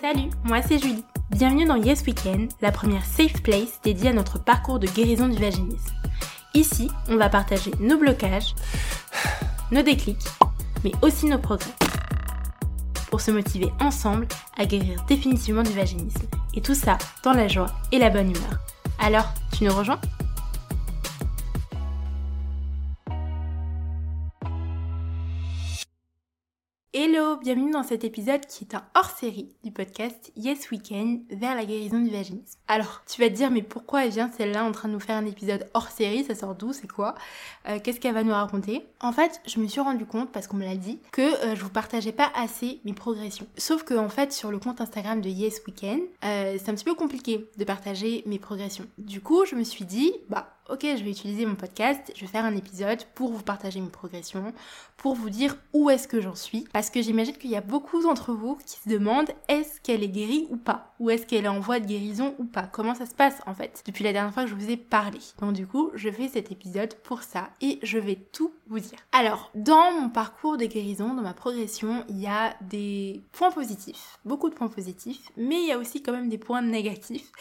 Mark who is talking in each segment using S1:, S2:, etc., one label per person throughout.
S1: Salut, moi c'est Julie. Bienvenue dans Yes Weekend, la première safe place dédiée à notre parcours de guérison du vaginisme. Ici, on va partager nos blocages, nos déclics, mais aussi nos progrès. Pour se motiver ensemble à guérir définitivement du vaginisme. Et tout ça dans la joie et la bonne humeur. Alors, tu nous rejoins? Bienvenue dans cet épisode qui est un hors-série du podcast Yes Weekend vers la guérison du vaginisme. Alors, tu vas te dire mais pourquoi elle vient celle-là en train de nous faire un épisode hors-série? Ça sort d'où? C'est quoi? Euh, Qu'est-ce qu'elle va nous raconter? En fait, je me suis rendu compte parce qu'on me l'a dit que euh, je vous partageais pas assez mes progressions. Sauf que en fait, sur le compte Instagram de Yes Weekend, euh, c'est un petit peu compliqué de partager mes progressions. Du coup, je me suis dit bah ok, je vais utiliser mon podcast, je vais faire un épisode pour vous partager mes progressions, pour vous dire où est-ce que j'en suis, parce que j'imagine qu'il y a beaucoup d'entre vous qui se demandent est-ce qu'elle est guérie ou pas, ou est-ce qu'elle est en voie de guérison ou pas, comment ça se passe en fait, depuis la dernière fois que je vous ai parlé. Donc du coup, je fais cet épisode pour ça, et je vais tout vous dire. Alors, dans mon parcours de guérison, dans ma progression, il y a des points positifs, beaucoup de points positifs, mais il y a aussi quand même des points négatifs,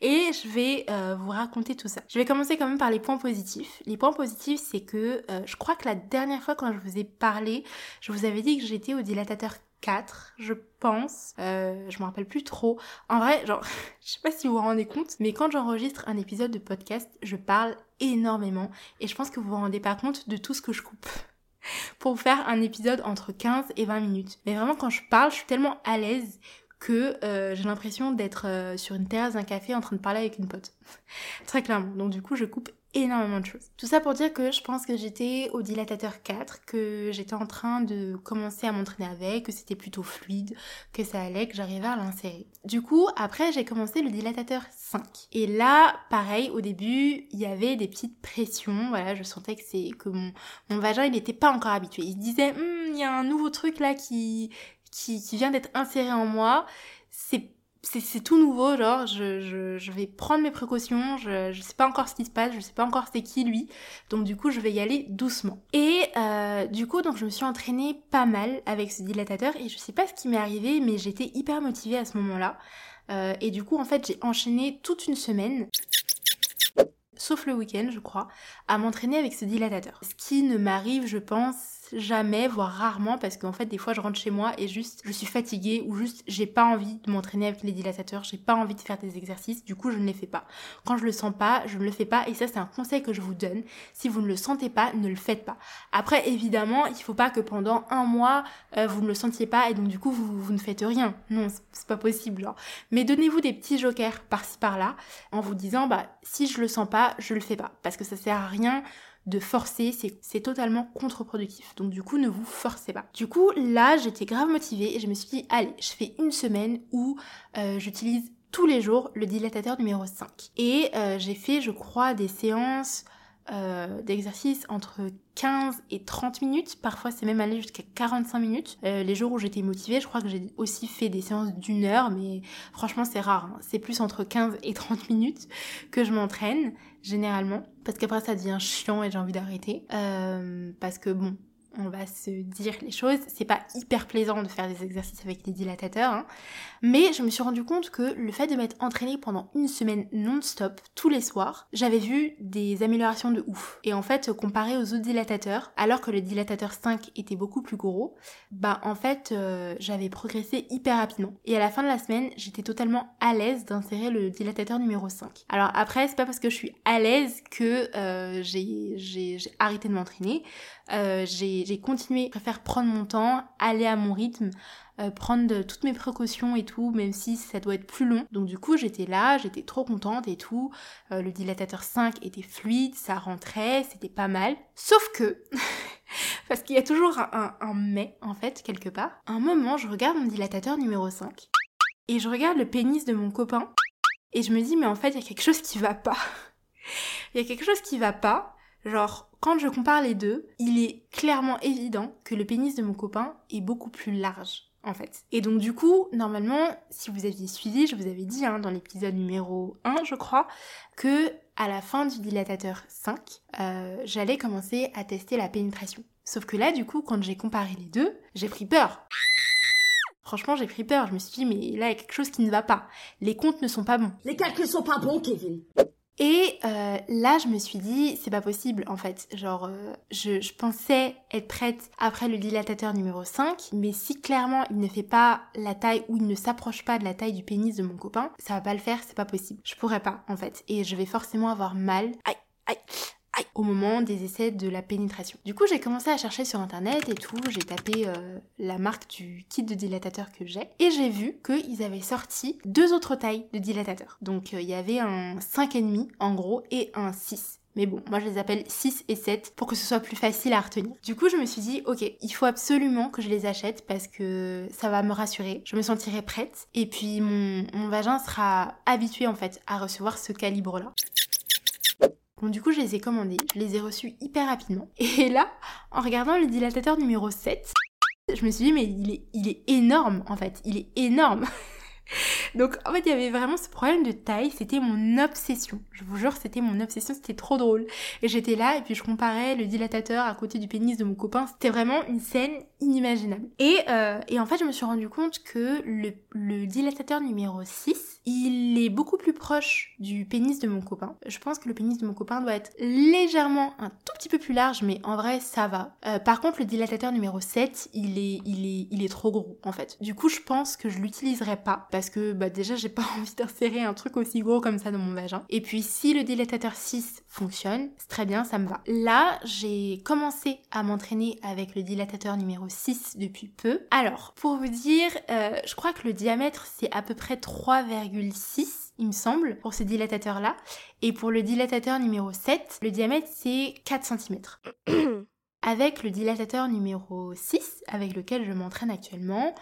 S1: et je vais euh, vous raconter tout ça. Je vais commencer comme par les points positifs. Les points positifs, c'est que euh, je crois que la dernière fois quand je vous ai parlé, je vous avais dit que j'étais au dilatateur 4, je pense. Euh, je me rappelle plus trop. En vrai, genre, je sais pas si vous vous rendez compte, mais quand j'enregistre un épisode de podcast, je parle énormément et je pense que vous vous rendez pas compte de tout ce que je coupe pour faire un épisode entre 15 et 20 minutes. Mais vraiment, quand je parle, je suis tellement à l'aise que euh, j'ai l'impression d'être euh, sur une terrasse d'un café en train de parler avec une pote. Très clairement. Donc du coup, je coupe énormément de choses. Tout ça pour dire que je pense que j'étais au dilatateur 4, que j'étais en train de commencer à m'entraîner avec, que c'était plutôt fluide, que ça allait, que j'arrivais à l'insérer. Du coup, après, j'ai commencé le dilatateur 5. Et là, pareil, au début, il y avait des petites pressions. Voilà, je sentais que c'est que mon, mon vagin, il n'était pas encore habitué. Il se disait, hum, il y a un nouveau truc là qui, qui, qui vient d'être inséré en moi. C'est c'est tout nouveau, genre je, vais prendre mes précautions, je, je sais pas encore ce qui se passe, je sais pas encore c'est qui lui, donc du coup je vais y aller doucement. Et euh, du coup donc je me suis entraînée pas mal avec ce dilatateur et je sais pas ce qui m'est arrivé mais j'étais hyper motivée à ce moment-là. Euh, et du coup en fait j'ai enchaîné toute une semaine sauf le week-end je crois, à m'entraîner avec ce dilatateur. Ce qui ne m'arrive je pense jamais, voire rarement, parce qu'en fait, des fois, je rentre chez moi et juste, je suis fatiguée ou juste, j'ai pas envie de m'entraîner avec les dilatateurs, j'ai pas envie de faire des exercices, du coup, je ne les fais pas. Quand je le sens pas, je ne le fais pas, et ça, c'est un conseil que je vous donne. Si vous ne le sentez pas, ne le faites pas. Après, évidemment, il faut pas que pendant un mois, euh, vous ne le sentiez pas et donc, du coup, vous, vous ne faites rien. Non, c'est pas possible, genre. Mais donnez-vous des petits jokers par-ci par-là, en vous disant, bah, si je le sens pas, je le fais pas. Parce que ça sert à rien de forcer, c'est totalement contre-productif. Donc du coup, ne vous forcez pas. Du coup, là, j'étais grave motivée et je me suis dit, allez, je fais une semaine où euh, j'utilise tous les jours le dilatateur numéro 5. Et euh, j'ai fait, je crois, des séances euh, d'exercice entre 15 et 30 minutes. Parfois, c'est même allé jusqu'à 45 minutes. les jours où j'étais motivée, je crois que j'ai aussi fait des séances d'une heure, mais franchement, c'est rare. Hein. C'est plus entre 15 et 30 minutes que je m'entraîne généralement, parce qu'après ça devient chiant et j'ai envie d'arrêter. Euh, parce que bon, on va se dire les choses. C'est pas hyper plaisant de faire des exercices avec des dilatateurs, hein. mais je me suis rendu compte que le fait de m'être entraînée pendant une semaine non-stop, tous les soirs, j'avais vu des améliorations de ouf. Et en fait, comparé aux autres dilatateurs, alors que le dilatateur 5 était beaucoup plus gros, bah en fait, euh, j'avais progressé hyper rapidement. Et à la fin de la semaine, j'étais totalement à l'aise d'insérer le dilatateur numéro 5. Alors après, c'est pas parce que je suis à l'aise que euh, j'ai arrêté de m'entraîner. Euh, j'ai continué, je préfère prendre mon temps, aller à mon rythme, euh, prendre toutes mes précautions et tout, même si ça doit être plus long. Donc du coup, j'étais là, j'étais trop contente et tout. Euh, le dilatateur 5 était fluide, ça rentrait, c'était pas mal. Sauf que, parce qu'il y a toujours un, un, mais en fait, quelque part, un moment, je regarde mon dilatateur numéro 5 et je regarde le pénis de mon copain et je me dis, mais en fait, il y a quelque chose qui va pas. Il y a quelque chose qui va pas. Genre, quand je compare les deux, il est clairement évident que le pénis de mon copain est beaucoup plus large. En fait. Et donc du coup, normalement, si vous aviez suivi, je vous avais dit hein, dans l'épisode numéro 1, je crois, que à la fin du dilatateur 5, euh, j'allais commencer à tester la pénétration. Sauf que là, du coup, quand j'ai comparé les deux, j'ai pris peur. Franchement, j'ai pris peur. Je me suis dit, mais là, il y a quelque chose qui ne va pas. Les comptes ne sont pas bons.
S2: Les calculs sont pas bons, Kevin.
S1: Et euh, là, je me suis dit, c'est pas possible en fait. Genre, euh, je, je, pensais être prête après le dilatateur numéro 5, mais si clairement il ne fait pas la taille ou il ne s'approche pas de la taille du pénis de mon copain, ça va pas le faire, c'est pas possible. Je pourrais pas en fait. Et je vais forcément avoir mal. Aïe, aïe au moment des essais de la pénétration. Du coup, j'ai commencé à chercher sur internet et tout, j'ai tapé euh, la marque du kit de dilatateur que j'ai et j'ai vu qu'ils avaient sorti deux autres tailles de dilatateur. Donc euh, il y avait un 5,5 en gros et un 6. Mais bon, moi je les appelle 6 et 7 pour que ce soit plus facile à retenir. Du coup, je me suis dit, ok, il faut absolument que je les achète parce que ça va me rassurer, je me sentirai prête et puis mon, mon vagin sera habitué en fait à recevoir ce calibre-là. Bon, du coup, je les ai commandés, je les ai reçus hyper rapidement. Et là, en regardant le dilatateur numéro 7, je me suis dit, mais il est, il est énorme, en fait. Il est énorme. Donc en fait il y avait vraiment ce problème de taille, c'était mon obsession. Je vous jure c'était mon obsession, c'était trop drôle. Et j'étais là et puis je comparais le dilatateur à côté du pénis de mon copain. C'était vraiment une scène inimaginable. Et, euh, en fait je me suis rendu compte que le, dilatateur numéro 6, il est beaucoup plus proche du pénis de mon copain. Je pense que le pénis de mon copain doit être légèrement un tout petit peu plus large, mais en vrai ça va. Euh, par contre le dilatateur numéro 7, il est, trop gros en fait. Du coup je pense que je l'utiliserai pas que bah déjà j'ai pas envie d'insérer un truc aussi gros comme ça dans mon vagin. Et puis si le dilatateur 6 fonctionne, c'est très bien, ça me va. Là, j'ai commencé à m'entraîner avec le dilatateur numéro 6 depuis peu. Alors, pour vous dire, euh, je crois que le diamètre c'est à peu près 3,6 il me semble, pour ce dilatateur-là. Et pour le dilatateur numéro 7, le diamètre c'est 4 cm. avec le dilatateur numéro 6, avec lequel je m'entraîne actuellement,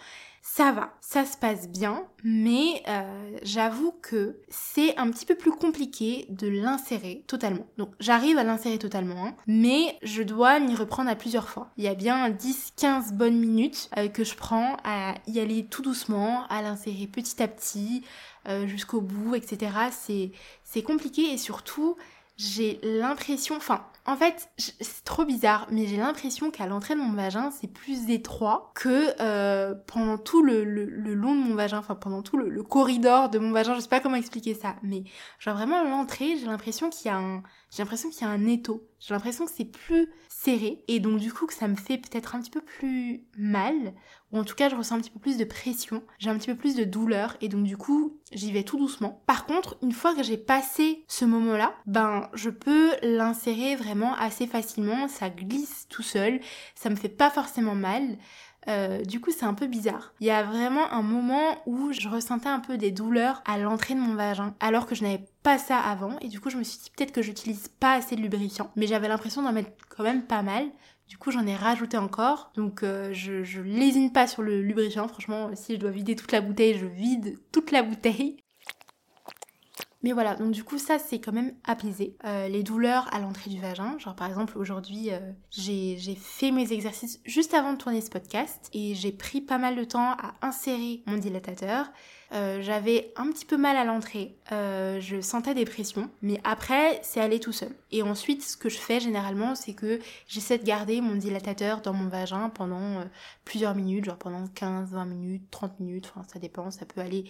S1: ça va, ça se passe bien, mais euh, j'avoue que c'est un petit peu plus compliqué de l'insérer totalement. Donc j'arrive à l'insérer totalement, hein, mais je dois m'y reprendre à plusieurs fois. Il y a bien 10-15 bonnes minutes euh, que je prends à y aller tout doucement, à l'insérer petit à petit, euh, jusqu'au bout, etc. C'est compliqué et surtout j'ai l'impression, enfin, en fait, c'est trop bizarre, mais j'ai l'impression qu'à l'entrée de mon vagin, c'est plus étroit que euh, pendant tout le, le, long de mon vagin, enfin pendant tout le, corridor de mon vagin, je sais pas comment expliquer ça, mais genre vraiment l'entrée, j'ai l'impression qu'il y a un, j'ai l'impression qu'il y a un étau, j'ai l'impression que c'est plus serré, et donc du coup que ça me fait peut-être un petit peu plus mal, en tout cas je ressens un petit peu plus de pression, j'ai un petit peu plus de douleur, et donc du coup j'y vais tout doucement. Par contre, une fois que j'ai passé ce moment-là, ben je peux l'insérer vraiment assez facilement, ça glisse tout seul, ça me fait pas forcément mal. Euh, du coup, c'est un peu bizarre. Il y a vraiment un moment où je ressentais un peu des douleurs à l'entrée de mon vagin, alors que je n'avais pas ça avant. Et du coup, je me suis dit peut-être que j'utilise pas assez de lubrifiant. Mais j'avais l'impression d'en mettre quand même pas mal. Du coup, j'en ai rajouté encore. Donc, euh, je, je lésine pas sur le lubrifiant. Franchement, si je dois vider toute la bouteille, je vide toute la bouteille. Mais voilà, donc du coup ça c'est quand même apaisé. Euh, les douleurs à l'entrée du vagin, genre par exemple aujourd'hui euh, j'ai fait mes exercices juste avant de tourner ce podcast et j'ai pris pas mal de temps à insérer mon dilatateur. Euh, j'avais un petit peu mal à l'entrée, je sentais des pressions, mais après c'est allé tout seul. Et ensuite ce que je fais généralement c'est que j'essaie de garder mon dilatateur dans mon vagin pendant plusieurs minutes, genre pendant 15, 20 minutes, 30 minutes, enfin ça dépend, ça peut aller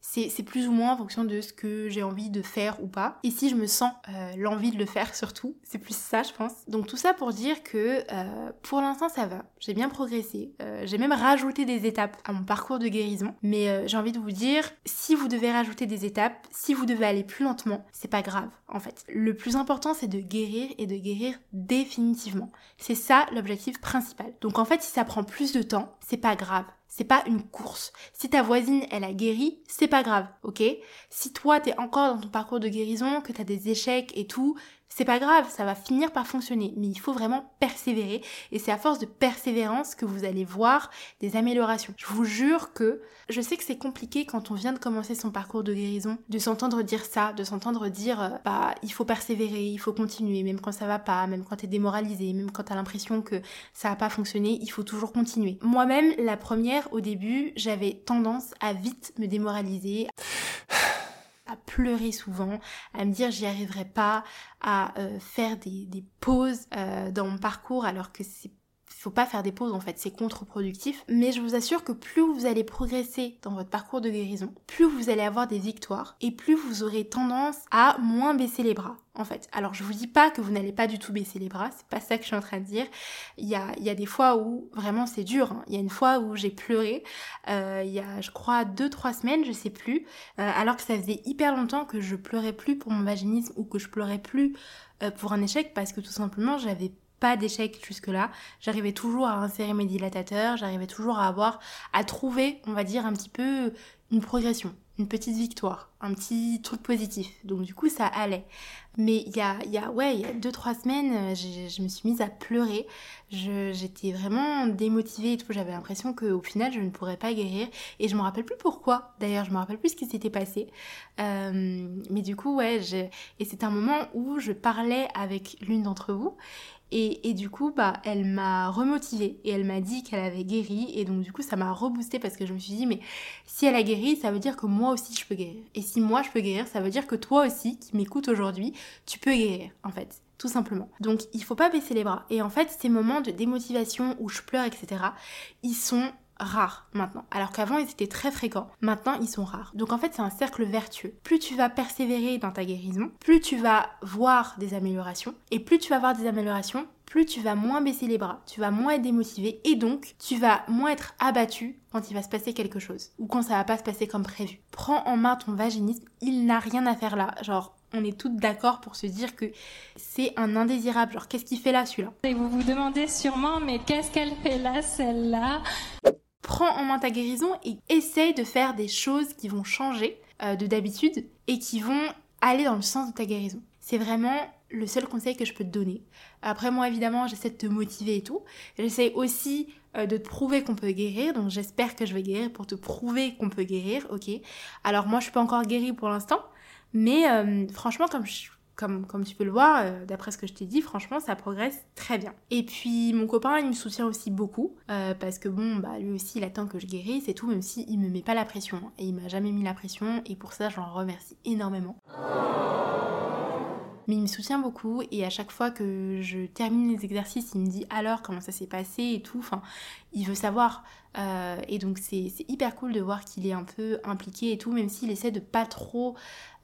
S1: c'est plus ou moins en fonction de ce que j'ai envie de faire ou pas. Et si je me sens euh, l'envie de le faire surtout, c'est plus ça je pense. Donc tout ça pour dire que euh, pour l'instant ça va, j'ai bien progressé. Euh, j'ai même rajouté des étapes à mon parcours de guérison. Mais j'ai envie de vous dire, si vous devez rajouter des étapes, si vous devez aller plus lentement, c'est pas grave en fait. Le plus important c'est de guérir et de guérir définitivement. C'est ça l'objectif principal. Donc en fait si ça prend plus de temps, c'est pas grave c'est pas une course. Si ta voisine, elle a guéri, c'est pas grave, ok? Si toi, t'es encore dans ton parcours de guérison, que t'as des échecs et tout, c'est pas grave, ça va finir par fonctionner, mais il faut vraiment persévérer et c'est à force de persévérance que vous allez voir des améliorations. Je vous jure que je sais que c'est compliqué quand on vient de commencer son parcours de guérison de s'entendre dire ça, de s'entendre dire euh, bah il faut persévérer, il faut continuer même quand ça va pas, même quand t'es démoralisé, même quand t'as l'impression que ça va pas fonctionner, il faut toujours continuer. Moi-même, la première au début, j'avais tendance à vite me démoraliser à pleurer souvent, à me dire j'y arriverai pas, à euh, faire des, pauses euh, dans mon parcours alors que c'est faut pas faire des pauses en fait, c'est contre-productif. Mais je vous assure que plus vous allez progresser dans votre parcours de guérison, plus vous allez avoir des victoires et plus vous aurez tendance à moins baisser les bras en fait. Alors je vous dis pas que vous n'allez pas du tout baisser les bras, c'est pas ça que je suis en train de dire. Il y a, il y a des fois où vraiment c'est dur. Hein. Il y a une fois où j'ai pleuré, euh, il y a je crois deux trois semaines, je sais plus, euh, alors que ça faisait hyper longtemps que je pleurais plus pour mon vaginisme ou que je pleurais plus euh, pour un échec parce que tout simplement j'avais pas d'échec jusque-là. J'arrivais toujours à insérer mes dilatateurs, j'arrivais toujours à avoir, à trouver, on va dire, un petit peu une progression une petite victoire, un petit truc positif. Donc du coup, ça allait. Mais il y a, y a, ouais, il y a deux, trois semaines, euh, je me suis mise à pleurer. J'étais vraiment démotivée et tout. J'avais l'impression qu'au final, je ne pourrais pas guérir. Et je me rappelle plus pourquoi. D'ailleurs, je me rappelle plus ce qui s'était passé. Euh, mais du coup, ouais, et c'est un moment où je parlais avec l'une d'entre vous. Et, du coup, bah, elle m'a remotivée et elle m'a dit qu'elle avait guéri. Et donc, du coup, ça m'a reboosté parce que je me suis dit, mais si elle a guéri, ça veut dire que moi aussi je peux guérir. Et si moi je peux guérir, ça veut dire que toi aussi, qui m'écoutes aujourd'hui, tu peux guérir, en fait. Tout simplement. Donc, il faut pas baisser les bras. Et en fait, ces moments de démotivation où je pleure, etc., ils sont rares maintenant. Alors qu'avant, ils étaient très fréquents. Maintenant, ils sont rares. Donc en fait, c'est un cercle vertueux. Plus tu vas persévérer dans ta guérison, plus tu vas voir des améliorations. Et plus tu vas voir des améliorations, plus tu vas moins baisser les bras, tu vas moins être démotivé et donc tu vas moins être abattu quand il va se passer quelque chose ou quand ça va pas se passer comme prévu. Prends en main ton vaginisme, il n'a rien à faire là. Genre, on est toutes d'accord pour se dire que c'est un indésirable. Genre, qu'est-ce qu'il fait là celui-là?
S2: Et vous vous demandez sûrement, mais qu'est-ce qu'elle fait là, celle-là?
S1: Prends en main ta guérison et essaye de faire des choses qui vont changer euh, de d'habitude et qui vont aller dans le sens de ta guérison. C'est vraiment le seul conseil que je peux te donner. Après moi évidemment j'essaie de te motiver et tout. J'essaie aussi euh, de te prouver qu'on peut guérir, donc j'espère que je vais guérir pour te prouver qu'on peut guérir, ok? Alors moi je suis pas encore guérie pour l'instant, mais euh, franchement comme je comme, tu peux le voir, euh, d'après ce que je t'ai dit, franchement, ça progresse très bien. Et puis, mon copain, il me soutient aussi beaucoup, euh, parce que bon, bah, lui aussi, il attend que je guérisse et tout, même si il me met pas la pression. Et il m'a jamais mis la pression, et pour ça, j'en remercie énormément. Mais il me soutient beaucoup et à chaque fois que je termine les exercices, il me dit alors comment ça s'est passé et tout? Il veut savoir. Euh, et donc c'est hyper cool de voir qu'il est un peu impliqué et tout, même s'il essaie de pas trop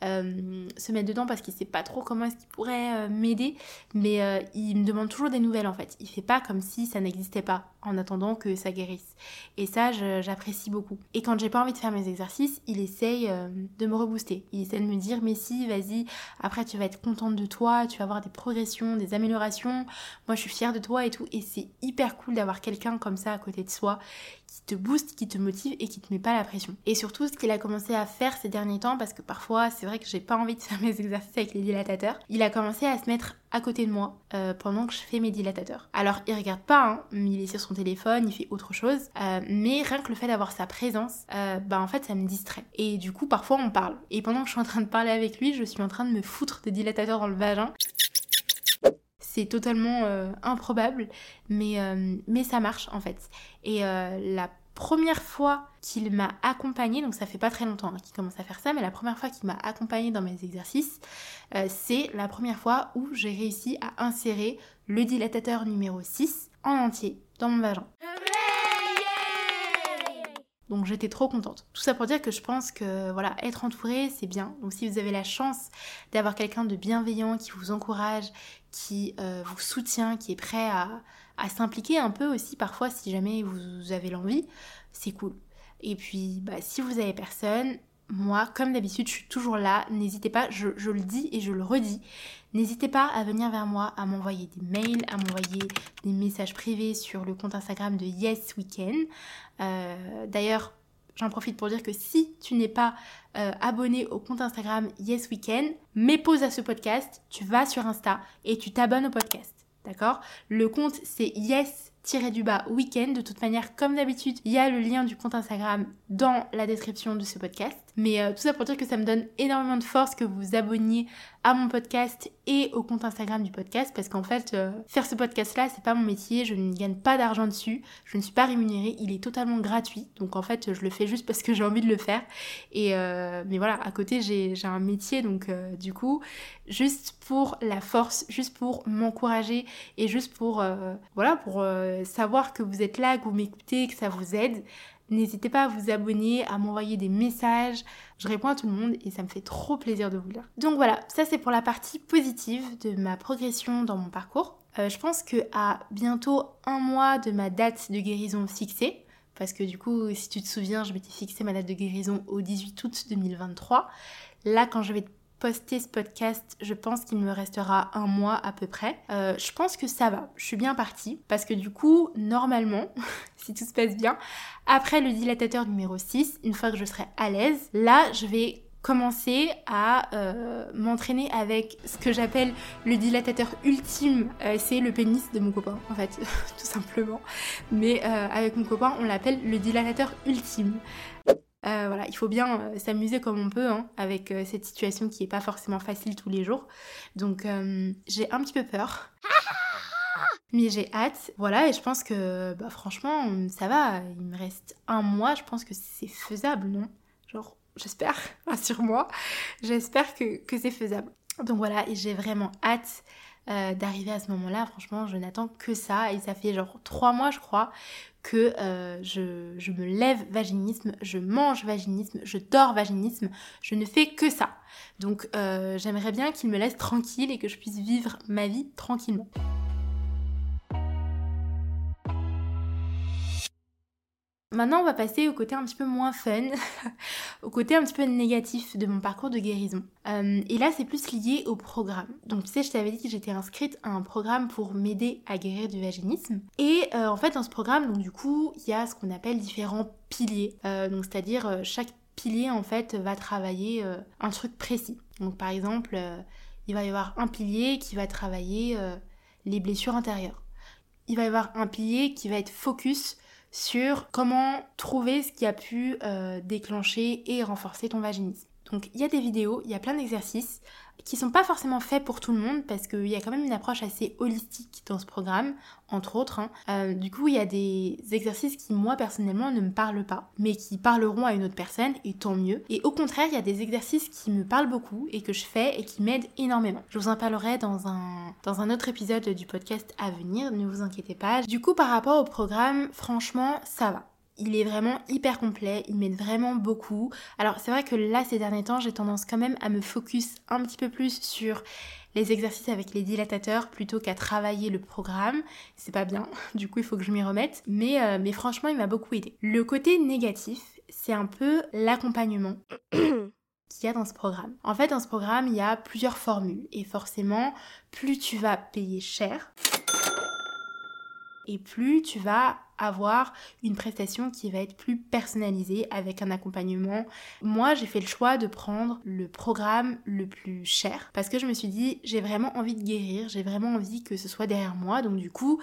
S1: euh, se mettre dedans parce qu'il sait pas trop comment est-ce qu'il pourrait euh, m'aider. Mais il me demande toujours des nouvelles en fait. Il fait pas comme si ça n'existait pas en attendant que ça guérisse. Et ça, j'apprécie beaucoup. Et quand j'ai pas envie de faire mes exercices, il essaye de me rebooster. Il essaie de me dire mais si, vas-y, après tu vas être contente de toi, tu vas avoir des progressions, des améliorations. Moi je suis fière de toi et tout. Et c'est hyper cool d'avoir quelqu'un comme ça à côté de soi qui te booste, qui te motive et qui te met pas la pression. Et surtout, ce qu'il a commencé à faire ces derniers temps, parce que parfois, c'est vrai que j'ai pas envie de faire mes exercices avec les dilatateurs, il a commencé à se mettre à côté de moi euh, pendant que je fais mes dilatateurs. Alors, il regarde pas, hein, il est sur son téléphone, il fait autre chose, euh, mais rien que le fait d'avoir sa présence, euh, bah en fait, ça me distrait. Et du coup, parfois, on parle. Et pendant que je suis en train de parler avec lui, je suis en train de me foutre des dilatateurs dans le vagin c'est totalement euh, improbable, mais, euh, mais ça marche en fait. Et euh, la première fois qu'il m'a accompagnée, donc ça fait pas très longtemps hein, qu'il commence à faire ça, mais la première fois qu'il m'a accompagnée dans mes exercices, c'est la première fois où j'ai réussi à insérer le dilatateur numéro 6 en entier dans mon vagin. Donc j'étais trop contente. Tout ça pour dire que je pense que voilà, être entouré, c'est bien. Donc si vous avez la chance d'avoir quelqu'un de bienveillant qui vous encourage, qui euh, vous soutient, qui est prêt à, s'impliquer un peu aussi parfois si jamais vous avez l'envie, c'est cool. Et puis bah, si vous avez personne, moi, comme d'habitude, je suis toujours là. N'hésitez pas, je, le dis et je le redis. N'hésitez pas à venir vers moi, à m'envoyer des mails, à m'envoyer des messages privés sur le compte Instagram de Yes Weekend. Euh, d'ailleurs, j'en profite pour dire que si tu n'es pas euh, abonné au compte Instagram Yes Weekend, mets pause à ce podcast, tu vas sur Insta et tu t'abonnes au podcast. D'accord? Le compte c'est Yes du bas week-end. De toute manière, comme d'habitude, il y a le lien du compte Instagram dans la description de ce podcast. Mais euh, tout ça pour dire que ça me donne énormément de force que vous vous abonniez à mon podcast et au compte Instagram du podcast parce qu'en fait, euh, faire ce podcast-là, c'est pas mon métier, je ne gagne pas d'argent dessus, je ne suis pas rémunérée, il est totalement gratuit. Donc en fait, je le fais juste parce que j'ai envie de le faire. Et euh, mais voilà, à côté, j'ai un métier, donc euh, du coup, juste pour la force, juste pour m'encourager et juste pour voilà, pour savoir que vous êtes là, que vous m'écoutez, que ça vous aide. N'hésitez pas à vous abonner, à m'envoyer des messages. Je réponds à tout le monde et ça me fait trop plaisir de vous lire. Donc voilà, ça c'est pour la partie positive de ma progression dans mon parcours. Euh, je pense que à bientôt un mois de ma date de guérison fixée, parce que du coup, si tu te souviens, je m'étais fixé ma date de guérison au 18 août 2023. Là, quand je vais poster ce podcast, je pense qu'il me restera un mois à peu près. Euh, je pense que ça va, je suis bien partie parce que du coup, normalement, si tout se passe bien, après le dilatateur numéro 6, une fois que je serai à l'aise, là, je vais commencer à euh, m'entraîner avec ce que j'appelle le dilatateur ultime. Euh, c'est le pénis de mon copain, en fait, tout simplement. Mais avec mon copain, on l'appelle le dilatateur ultime. Euh, voilà, il faut bien euh, s'amuser comme on peut hein, avec euh, cette situation qui n'est pas forcément facile tous les jours. Donc j'ai un petit peu peur. Mais j'ai hâte, voilà, et je pense que bah, franchement, ça va, il me reste un mois, je pense que c'est faisable, non? Genre, j'espère, rassure-moi, j'espère que, que c'est faisable. Donc voilà, et j'ai vraiment hâte d'arriver à ce moment-là. Franchement, je n'attends que ça. Et ça fait genre trois mois, je crois, que euh, je, me lève vaginisme, je mange vaginisme, je dors vaginisme, je ne fais que ça. Donc euh, j'aimerais bien qu'il me laisse tranquille et que je puisse vivre ma vie tranquillement. Maintenant, on va passer au côté un petit peu moins fun, au côté un petit peu négatif de mon parcours de guérison. Euh, et là, c'est plus lié au programme. Donc, tu sais, je t'avais dit que j'étais inscrite à un programme pour m'aider à guérir du vaginisme. Et euh, en fait, dans ce programme, donc du coup, il y a ce qu'on appelle différents piliers. Euh, donc, c'est-à-dire chaque pilier en fait va travailler un truc précis. Donc, par exemple, il va y avoir un pilier qui va travailler les blessures intérieures. Il va y avoir un pilier qui va être focus sur comment trouver ce qui a pu euh, déclencher et renforcer ton vaginisme. Donc il y a des vidéos, il y a plein d'exercices qui sont pas forcément faits pour tout le monde parce qu'il y a quand même une approche assez holistique dans ce programme, entre autres. Hein. Euh, du coup, il y a des exercices qui, moi, personnellement, ne me parlent pas, mais qui parleront à une autre personne, et tant mieux. Et au contraire, il y a des exercices qui me parlent beaucoup et que je fais et qui m'aident énormément. Je vous en parlerai dans un, dans un autre épisode du podcast à venir, ne vous inquiétez pas. Du coup, par rapport au programme, franchement, ça va il est vraiment hyper complet, il m'aide vraiment beaucoup. Alors c'est vrai que là ces derniers temps j'ai tendance quand même à me focus un petit peu plus sur les exercices avec les dilatateurs plutôt qu'à travailler le programme. C'est pas bien, du coup il faut que je m'y remette. Mais, euh, mais franchement il m'a beaucoup aidé. Le côté négatif, c'est un peu l'accompagnement. qu'il y a dans ce programme. En fait, dans ce programme, il y a plusieurs formules et forcément, plus tu vas payer cher, et plus tu vas avoir une prestation qui va être plus personnalisée avec un accompagnement. Moi, j'ai fait le choix de prendre le programme le plus cher parce que je me suis dit, j'ai vraiment envie de guérir, j'ai vraiment envie que ce soit derrière moi. Donc du coup,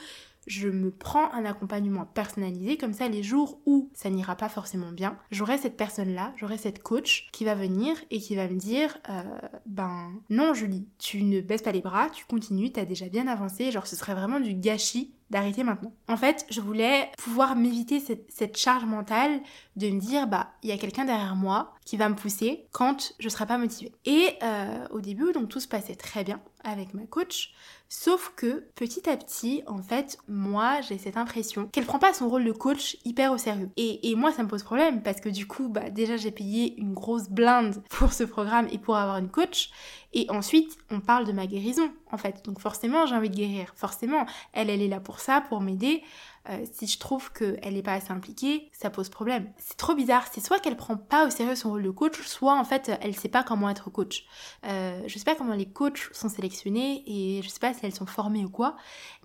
S1: je me prends un accompagnement personnalisé, comme ça les jours où ça n'ira pas forcément bien, j'aurai cette personne-là, j'aurai cette coach qui va venir et qui va me dire, euh, ben non Julie, tu ne baisses pas les bras, tu continues, t'as déjà bien avancé, genre ce serait vraiment du gâchis d'arrêter maintenant. En fait, je voulais pouvoir m'éviter cette, charge mentale de me dire, bah, il y a quelqu'un derrière moi qui va me pousser quand je serai pas motivée. Et euh, au début, donc tout se passait très bien avec ma coach. Sauf que petit à petit, en fait, moi, j'ai cette impression qu'elle prend pas son rôle de coach hyper au sérieux. Et, moi, ça me pose problème parce que du coup, bah, déjà, j'ai payé une grosse blinde pour ce programme et pour avoir une coach. Et ensuite, on parle de ma guérison, en fait. Donc forcément, j'ai envie de guérir. Forcément, elle, elle est là pour ça, pour m'aider. Euh, si je trouve qu'elle n'est pas assez impliquée, ça pose problème. C'est trop bizarre. C'est soit qu'elle prend pas au sérieux son rôle de coach, soit en fait elle sait pas comment être coach. Euh, je sais pas comment les coachs sont sélectionnés et je sais pas si elles sont formées ou quoi,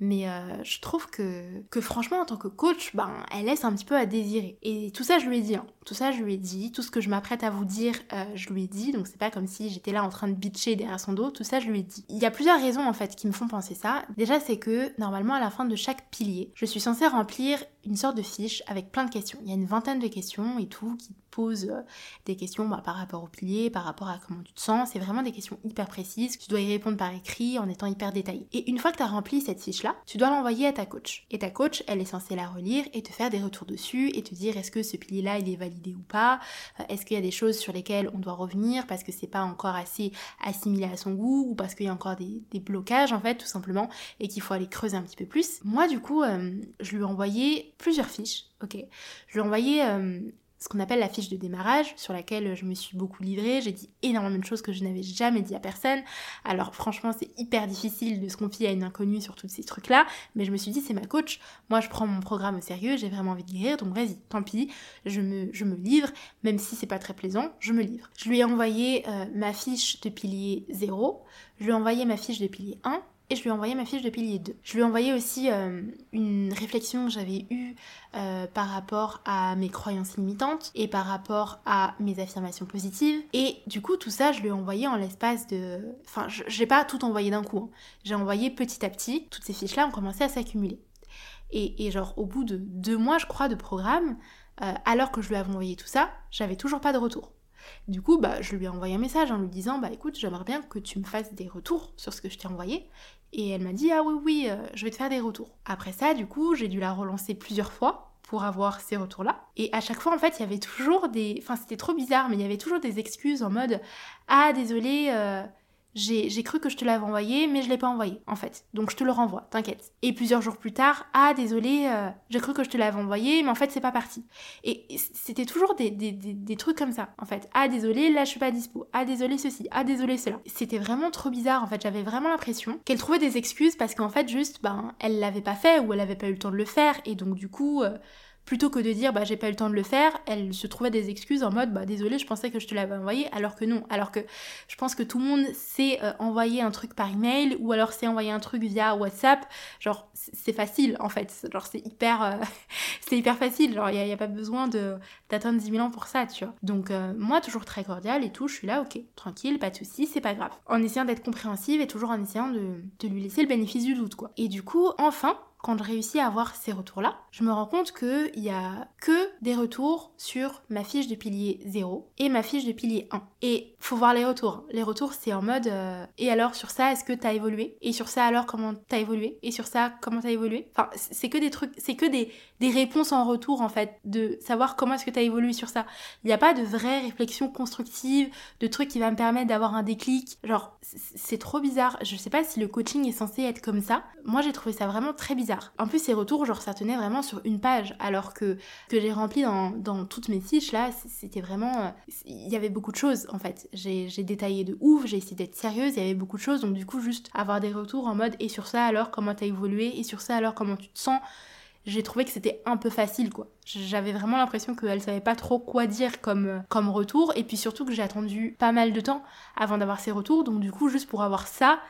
S1: mais euh, je trouve que, que franchement en tant que coach, ben elle laisse un petit peu à désirer. Et tout ça je lui ai dit. Hein. Tout ça je lui ai dit. Tout ce que je m'apprête à vous dire, euh, je lui ai dit. Donc c'est pas comme si j'étais là en train de bitcher derrière son dos. Tout ça je lui ai dit. Il y a plusieurs raisons en fait qui me font penser ça. Déjà c'est que normalement à la fin de chaque pilier, je suis censée remplir une sorte de fiche avec plein de questions. Il y a une vingtaine de questions et tout qui pose euh, des questions bah, par rapport au pilier, par rapport à comment tu te sens. C'est vraiment des questions hyper précises. Tu dois y répondre par écrit en étant hyper détaillé. Et une fois que tu as rempli cette fiche-là, tu dois l'envoyer à ta coach. Et ta coach, elle est censée la relire et te faire des retours dessus et te dire est-ce que ce pilier-là, il est validé ou pas? Euh, Est-ce qu'il y a des choses sur lesquelles on doit revenir parce que c'est pas encore assez assimilé à son goût ou parce qu'il y a encore des, blocages en fait tout simplement et qu'il faut aller creuser un petit peu plus? Moi du coup, euh, je lui ai envoyé plusieurs fiches. Ok, je lui ai envoyé ce qu'on appelle la fiche de démarrage, sur laquelle je me suis beaucoup livrée. J'ai dit énormément de choses que je n'avais jamais dit à personne. Alors franchement, c'est hyper difficile de se confier à une inconnue sur tous ces trucs-là, mais je me suis dit, c'est ma coach, moi je prends mon programme au sérieux, j'ai vraiment envie de guérir, donc vas-y, tant pis, je me, je me livre, même si c'est pas très plaisant, je me livre. Je lui ai envoyé euh, ma fiche de pilier 0, je lui ai envoyé ma fiche de pilier 1, et je lui ai envoyé ma fiche de pilier 2. Je lui ai envoyé aussi euh, une réflexion que j'avais eue euh, par rapport à mes croyances limitantes et par rapport à mes affirmations positives. Et du coup, tout ça, je lui ai envoyé en l'espace de... Enfin, je n'ai pas tout envoyé d'un coup. Hein. J'ai envoyé petit à petit. Toutes ces fiches-là ont commencé à s'accumuler. Et, genre, au bout de deux mois, je crois, de programme, euh, alors que je lui avais envoyé tout ça, j'avais toujours pas de retour. Du coup, bah, je lui ai envoyé un message en lui disant, bah écoute, j'aimerais bien que tu me fasses des retours sur ce que je t'ai envoyé. Et elle m'a dit ah oui oui, euh, je vais te faire des retours. Après ça, du coup, j'ai dû la relancer plusieurs fois pour avoir ces retours-là. Et à chaque fois, en fait, il y avait toujours des... Enfin, c'était trop bizarre, mais il y avait toujours des excuses en mode Ah, désolé, euh, j'ai cru que je te l'avais envoyé, mais je l'ai pas envoyé, en fait. Donc je te le renvoie, t'inquiète. Et plusieurs jours plus tard, ah désolé, euh, j'ai cru que je te l'avais envoyé, mais en fait c'est pas parti. Et c'était toujours des, des, des, trucs comme ça, en fait. Ah désolé, là je suis pas dispo. Ah désolé ceci. Ah désolé cela. C'était vraiment trop bizarre, en fait. J'avais vraiment l'impression qu'elle trouvait des excuses parce qu'en fait juste, ben, elle l'avait pas fait ou elle avait pas eu le temps de le faire. Et donc du coup... Euh, plutôt que de dire bah j'ai pas eu le temps de le faire, elle se trouvait des excuses en mode bah désolé, je pensais que je te l'avais envoyé, alors que non. Alors que je pense que tout le monde sait euh, envoyer un truc par email ou alors sait envoyer un truc via WhatsApp. Genre c'est facile en fait, genre c'est hyper euh, c'est hyper facile, genre il a pas besoin de d'attendre 10 000 ans pour ça, tu vois. Donc euh, moi toujours très cordial et tout, je suis là, ok, tranquille, pas de soucis, c'est pas grave. En essayant d'être compréhensive et toujours en essayant de, de lui laisser le bénéfice du doute quoi. Et du coup, enfin, quand je réussis à avoir ces retours-là, je me rends compte qu'il n'y a que des retours sur ma fiche de pilier 0 et ma fiche de pilier 1. Et faut voir les retours. Les retours, c'est en mode euh, et alors sur ça, est-ce que t'as évolué? Et sur ça, alors comment t'as évolué? Et sur ça, comment t'as évolué? Enfin, c'est que des trucs, c'est que des, des réponses en retour en fait, de savoir comment est-ce que t'as évolué sur ça. Il n'y a pas de vraie réflexion constructive, de trucs qui va me permettre d'avoir un déclic. Genre, c'est trop bizarre. Je sais pas si le coaching est censé être comme ça. Moi, j'ai trouvé ça vraiment très bizarre. En plus, ces retours, genre, ça tenait vraiment sur une page, alors que que j'ai rempli dans, dans, toutes mes fiches, là, c'était vraiment... Euh, il y avait beaucoup de choses, en fait. J'ai détaillé de ouf, j'ai essayé d'être sérieuse, il y avait beaucoup de choses, donc du coup, juste avoir des retours en mode, et sur ça, alors, comment t'as évolué, et sur ça, alors, comment tu te sens j'ai trouvé que c'était un peu facile quoi. J'avais vraiment l'impression qu'elle savait pas trop quoi dire comme, euh, comme retour et puis surtout que j'ai attendu pas mal de temps avant d'avoir ces retours donc du coup juste pour avoir ça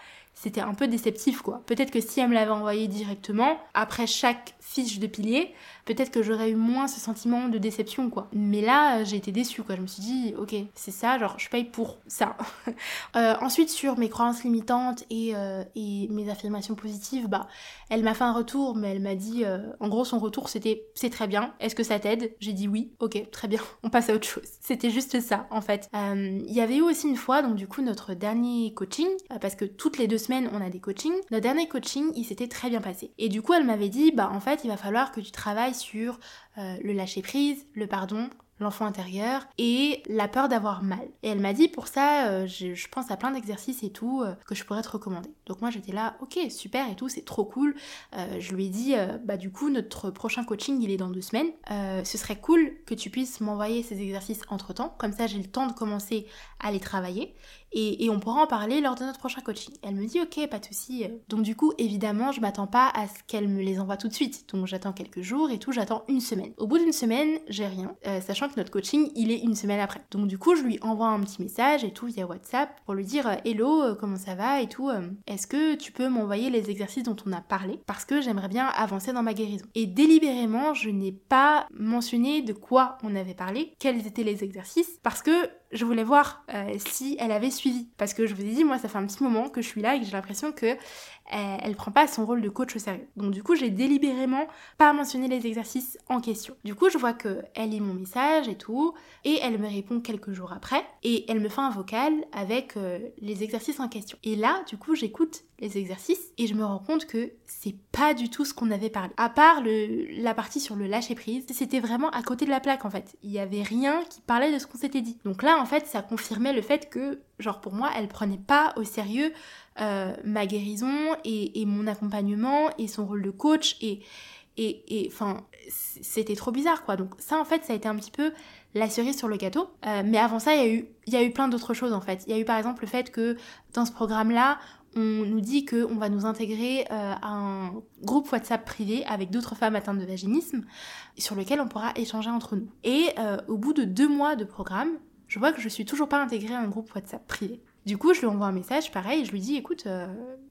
S1: c'était un peu déceptif quoi. Peut-être que si elle me l'avait envoyé directement, après chaque fiche de pilier, peut-être que j'aurais eu moins ce sentiment de déception, quoi. Mais là, j'ai été déçue, quoi. Je me suis dit, ok, c'est ça, genre, je paye pour ça. Euh, ensuite, sur mes croyances limitantes et, euh, et, mes affirmations positives, bah, elle m'a fait un retour, mais elle m'a dit, euh, en gros, son retour, c'était, c'est très bien, est-ce que ça t'aide? J'ai dit oui, ok, très bien, on passe à autre chose. C'était juste ça, en fait. Il y avait eu aussi une fois, donc du coup, notre dernier coaching, parce que toutes les deux semaines, on a des coachings. Notre dernier coaching, il s'était très bien passé. Et du coup, elle m'avait dit, bah, en fait, il va falloir que tu travailles sur euh, le lâcher prise, le pardon, l'enfant intérieur et la peur d'avoir mal. Et elle m'a dit pour ça, euh, je, pense à plein d'exercices et tout euh, que je pourrais te recommander. Donc moi j'étais là, ok super et tout, c'est trop cool. Je lui ai dit, bah du coup notre prochain coaching il est dans deux semaines. ce serait cool que tu puisses m'envoyer ces exercices entre temps, comme ça j'ai le temps de commencer à les travailler. Et, on pourra en parler lors de notre prochain coaching. Elle me dit ok, pas de souci. Donc du coup, évidemment, je m'attends pas à ce qu'elle me les envoie tout de suite. Donc j'attends quelques jours et tout, j'attends une semaine. Au bout d'une semaine, j'ai rien, sachant notre coaching, il est une semaine après. Donc du coup, je lui envoie un petit message et tout via WhatsApp pour lui dire euh, Hello, euh, comment ça va et tout. Euh, est-ce que tu peux m'envoyer les exercices dont on a parlé? Parce que j'aimerais bien avancer dans ma guérison. Et délibérément, je n'ai pas mentionné de quoi on avait parlé, quels étaient les exercices, parce que je voulais voir euh, si elle avait suivi. Parce que je vous ai dit, moi, ça fait un petit moment que je suis là et que j'ai l'impression que elle, prend pas son rôle de coach au sérieux. Donc du coup, j'ai délibérément pas mentionné les exercices en question. Du coup, je vois que elle lit mon message et tout, et elle me répond quelques jours après, et elle me fait un vocal avec euh, les exercices en question. Et là, du coup, j'écoute les exercices et je me rends compte que c'est pas du tout ce qu'on avait parlé. À part la partie sur le lâcher prise, c'était vraiment à côté de la plaque en fait. Il y avait rien qui parlait de ce qu'on s'était dit. Donc là, en fait, ça confirmait le fait que, genre pour moi, elle prenait pas au sérieux euh, ma guérison et, mon accompagnement et son rôle de coach et et enfin c'était trop bizarre quoi. Donc ça en fait ça a été un petit peu la cerise sur le gâteau. Euh, mais avant ça il y a eu il y a eu plein d'autres choses en fait. Il y a eu par exemple le fait que dans ce programme là on nous dit qu'on va nous intégrer euh, à un groupe WhatsApp privé avec d'autres femmes atteintes de vaginisme sur lequel on pourra échanger entre nous. Et au bout de deux mois de programme, je vois que je suis toujours pas intégrée à un groupe WhatsApp privé. Du coup, je lui envoie un message, pareil, je lui dis, écoute, euh,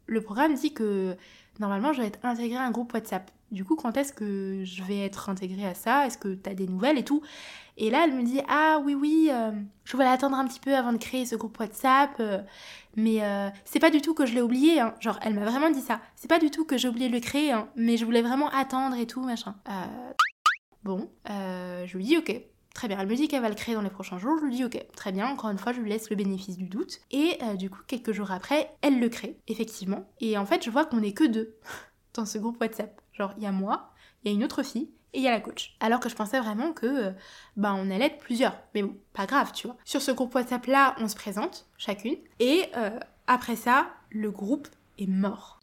S1: le programme dit que normalement je vais être intégrée à un groupe WhatsApp. Du coup, quand est-ce que je vais être intégrée à ça? Est-ce que tu as des nouvelles et tout? Et là, elle me dit, ah oui, oui, euh, je voulais attendre un petit peu avant de créer ce groupe WhatsApp, euh, mais c'est pas du tout que je l'ai oublié, hein. genre, elle m'a vraiment dit ça. C'est pas du tout que j'ai oublié de le créer, hein, mais je voulais vraiment attendre et tout, machin. Bon, je lui dis, ok, Très bien, elle me dit qu'elle va le créer dans les prochains jours, je lui dis ok, très bien, encore une fois je lui laisse le bénéfice du doute. Et euh, du coup, quelques jours après, elle le crée, effectivement. Et en fait, je vois qu'on est que deux dans ce groupe WhatsApp. Genre, il y a moi, il y a une autre fille, et il y a la coach. Alors que je pensais vraiment que bah on allait être plusieurs. Mais bon, pas grave, tu vois. Sur ce groupe WhatsApp là, on se présente chacune et euh, après ça, le groupe est mort.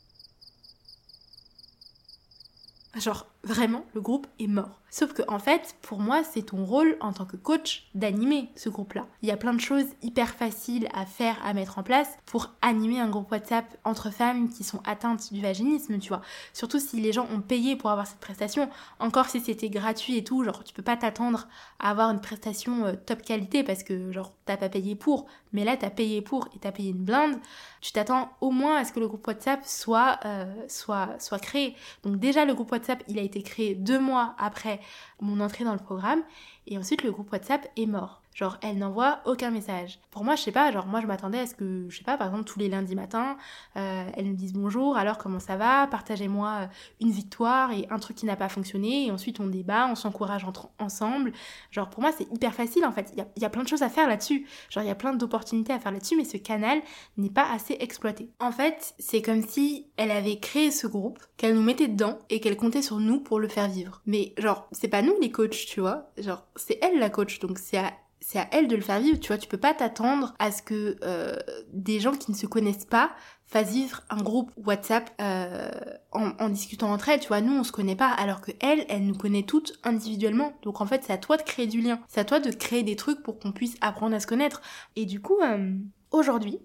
S1: Genre vraiment, le groupe est mort. Sauf que en fait, pour moi, c'est ton rôle en tant que coach d'animer ce groupe-là. Il y a plein de choses hyper faciles à faire, à mettre en place pour animer un groupe WhatsApp entre femmes qui sont atteintes du vaginisme, tu vois. Surtout si les gens ont payé pour avoir cette prestation. Encore si c'était gratuit et tout, genre tu peux pas t'attendre à avoir une prestation euh, top qualité parce que genre t'as pas payé pour. Mais là, t'as payé pour et t'as payé une blinde. Tu t'attends au moins à ce que le groupe WhatsApp soit, euh, soit, soit créé. Donc déjà, le groupe WhatsApp, il a été créé deux mois après mon entrée dans le programme. Et ensuite, le groupe WhatsApp est mort. Genre, elle n'envoie aucun message. Pour moi, je sais pas, genre, moi, je m'attendais à ce que, je sais pas, par exemple, tous les lundis matins, euh, elle me dise bonjour, alors comment ça va, partagez-moi euh, une victoire et un truc qui n'a pas fonctionné, et ensuite on débat, on s'encourage ensemble. Genre, pour moi, c'est hyper facile, en fait. Il y a, y a, plein de choses à faire là-dessus. Genre, il y a plein d'opportunités à faire là-dessus, mais ce canal n'est pas assez exploité. En fait, c'est comme si elle avait créé ce groupe, qu'elle nous mettait dedans, et qu'elle comptait sur nous pour le faire vivre. Mais, genre, c'est pas nous les coachs, tu vois. Genre, c'est elle la coach, donc c'est à c'est à elle de le faire vivre, tu vois, tu peux pas t'attendre à ce que euh, des gens qui ne se connaissent pas fassent vivre un groupe WhatsApp euh, en, discutant entre elles, tu vois, nous on se connaît pas, alors que elle, elle nous connaît toutes individuellement, donc en fait c'est à toi de créer du lien, c'est à toi de créer des trucs pour qu'on puisse apprendre à se connaître, et du coup, euh, aujourd'hui,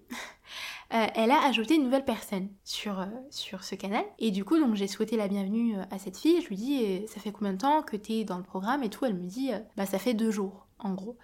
S1: elle a ajouté une nouvelle personne sur, sur ce canal. Et du coup, donc j'ai souhaité la bienvenue à cette fille. Je lui dis, ça fait combien de temps que t'es dans le programme et tout? Elle me dit, bah ça fait deux jours, en gros.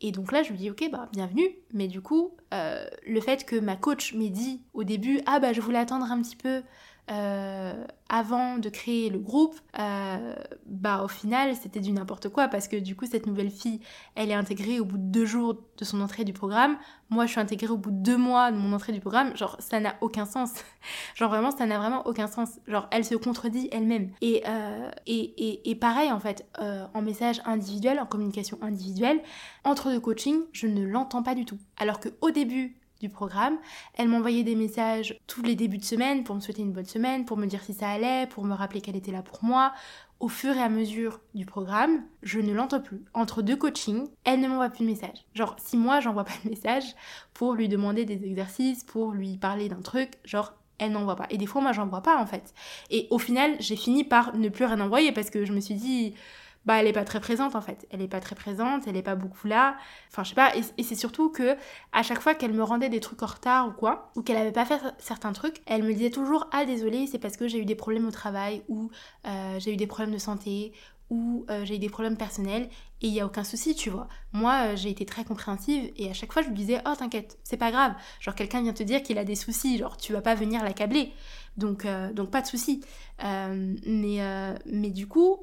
S1: Et donc là, je lui dis, ok, bah bienvenue. Mais du coup, euh, le fait que ma coach m'ait dit au début, ah bah je voulais attendre un petit peu euh, avant de créer le groupe, euh, bah au final c'était du n'importe quoi parce que du coup cette nouvelle fille elle est intégrée au bout de deux jours de son entrée du programme, moi je suis intégrée au bout de deux mois de mon entrée du programme, genre ça n'a aucun sens, genre vraiment ça n'a vraiment aucun sens, genre elle se contredit elle-même. Et, euh, et, et, pareil en fait en message individuel, en communication individuelle, entre deux coachings je ne l'entends pas du tout. Alors que au début du programme. Elle m'envoyait des messages tous les débuts de semaine pour me souhaiter une bonne semaine, pour me dire si ça allait, pour me rappeler qu'elle était là pour moi. Au fur et à mesure du programme, je ne l'entends plus. Entre deux coachings, elle ne m'envoie plus de messages. Genre, si moi j'envoie pas de message pour lui demander des exercices, pour lui parler d'un truc, genre, elle n'envoie pas. Et des fois, moi, j'en vois pas en fait. Et au final, j'ai fini par ne plus rien envoyer parce que je me suis dit, bah elle est pas très présente en fait. Elle est pas très présente, elle est pas beaucoup là. Enfin je sais pas. Et, c'est surtout que à chaque fois qu'elle me rendait des trucs en retard ou quoi, ou qu'elle avait pas fait certains trucs, elle me disait toujours ah désolé c'est parce que j'ai eu des problèmes au travail ou euh, j'ai eu des problèmes de santé ou euh, j'ai eu des problèmes personnels et il y a aucun souci tu vois. Moi euh, j'ai été très compréhensive et à chaque fois je lui disais oh t'inquiète c'est pas grave. Genre quelqu'un vient te dire qu'il a des soucis genre tu vas pas venir l'accabler donc donc pas de souci. mais mais du coup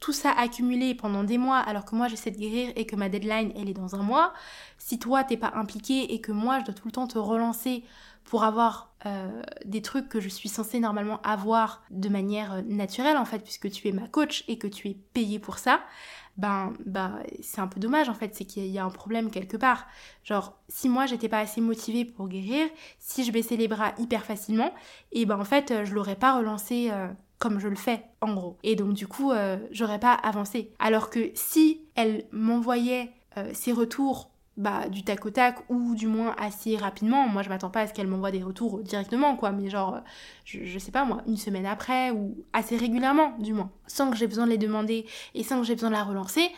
S1: tout ça accumulé pendant des mois alors que moi j'essaie de guérir et que ma deadline elle est dans un mois, si toi t'es pas impliqué et que moi je dois tout le temps te relancer pour avoir euh, des trucs que je suis censée normalement avoir de manière euh, naturelle en fait puisque tu es ma coach et que tu es payé pour ça, ben bah c'est un peu dommage en fait, c'est qu'il y a un problème quelque part. Genre si moi j'étais pas assez motivée pour guérir, si je baissais les bras hyper facilement, et ben en fait euh, je l'aurais pas relancé comme je le fais en gros. Et donc du coup j'aurais pas avancé. Alors que si elle m'envoyait ses retours bah, du tac au tac ou du moins assez rapidement. Moi, je m'attends pas à ce qu'elle m'envoie des retours directement, quoi, mais genre, je, je, sais pas moi, une semaine après ou assez régulièrement, du moins, sans que j'ai besoin de les demander et sans que j'ai besoin de la relancer.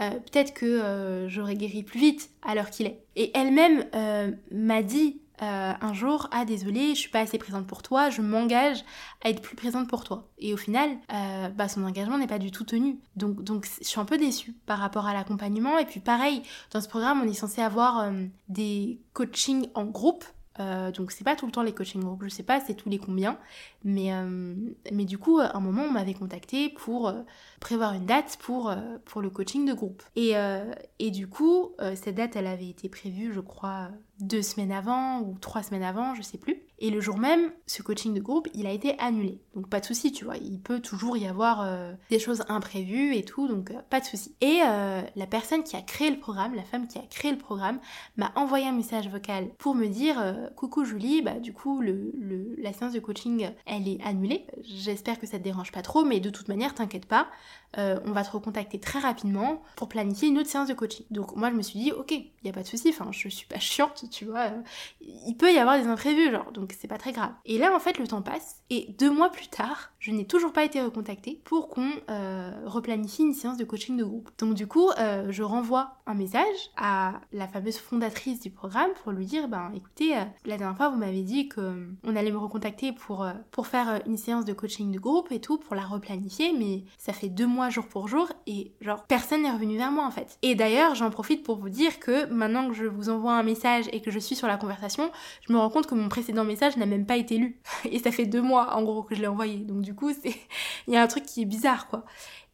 S1: Euh, peut-être que euh, j'aurais guéri plus vite à l'heure qu'il est. Et elle-même euh, m'a dit euh, un jour ah désolé je suis pas assez présente pour toi je m'engage à être plus présente pour toi. Et au final euh, bah son engagement n'est pas du tout tenu. Donc donc je suis un peu déçue par rapport à l'accompagnement. Et puis pareil dans ce programme on est censé avoir euh, des coachings en groupe. Donc c'est pas tout le temps les coaching group, je sais pas c'est tous les combien, mais, mais du coup à un moment on m'avait contacté pour prévoir une date pour, pour le coaching de groupe. Et, et du coup cette date elle avait été prévue je crois deux semaines avant ou trois semaines avant, je sais plus. Et le jour même, ce coaching de groupe, il a été annulé. Donc pas de souci, tu vois, il peut toujours y avoir euh, des choses imprévues et tout, donc euh, pas de souci. Et euh, la personne qui a créé le programme, la femme qui a créé le programme, m'a envoyé un message vocal pour me dire coucou Julie, bah du coup le, la séance de coaching, elle est annulée. J'espère que ça te dérange pas trop, mais de toute manière, t'inquiète pas, on va te recontacter très rapidement pour planifier une autre séance de coaching. Donc moi je me suis dit ok, y a pas de souci, enfin je suis pas chiante tu vois. Il peut y avoir des imprévus, genre, donc c'est pas très grave. Et là, en fait, le temps passe, et deux mois plus tard, je n'ai toujours pas été recontactée pour qu'on euh, replanifie une séance de coaching de groupe. Donc du coup, euh, je renvoie un message à la fameuse fondatrice du programme pour lui dire, ben écoutez, euh, la dernière fois, vous m'avez dit que on allait me recontacter pour, pour faire une séance de coaching de groupe et tout, pour la replanifier, mais ça fait deux mois jour pour jour, et genre, personne n'est revenu vers moi, en fait. Et d'ailleurs, j'en profite pour vous dire que maintenant que je vous envoie un message et que je suis sur la conversation, je me rends compte que mon précédent message n'a même pas été lu. Et ça fait deux mois en gros que je l'ai envoyé. Coup, c'est il y a un truc qui est bizarre quoi.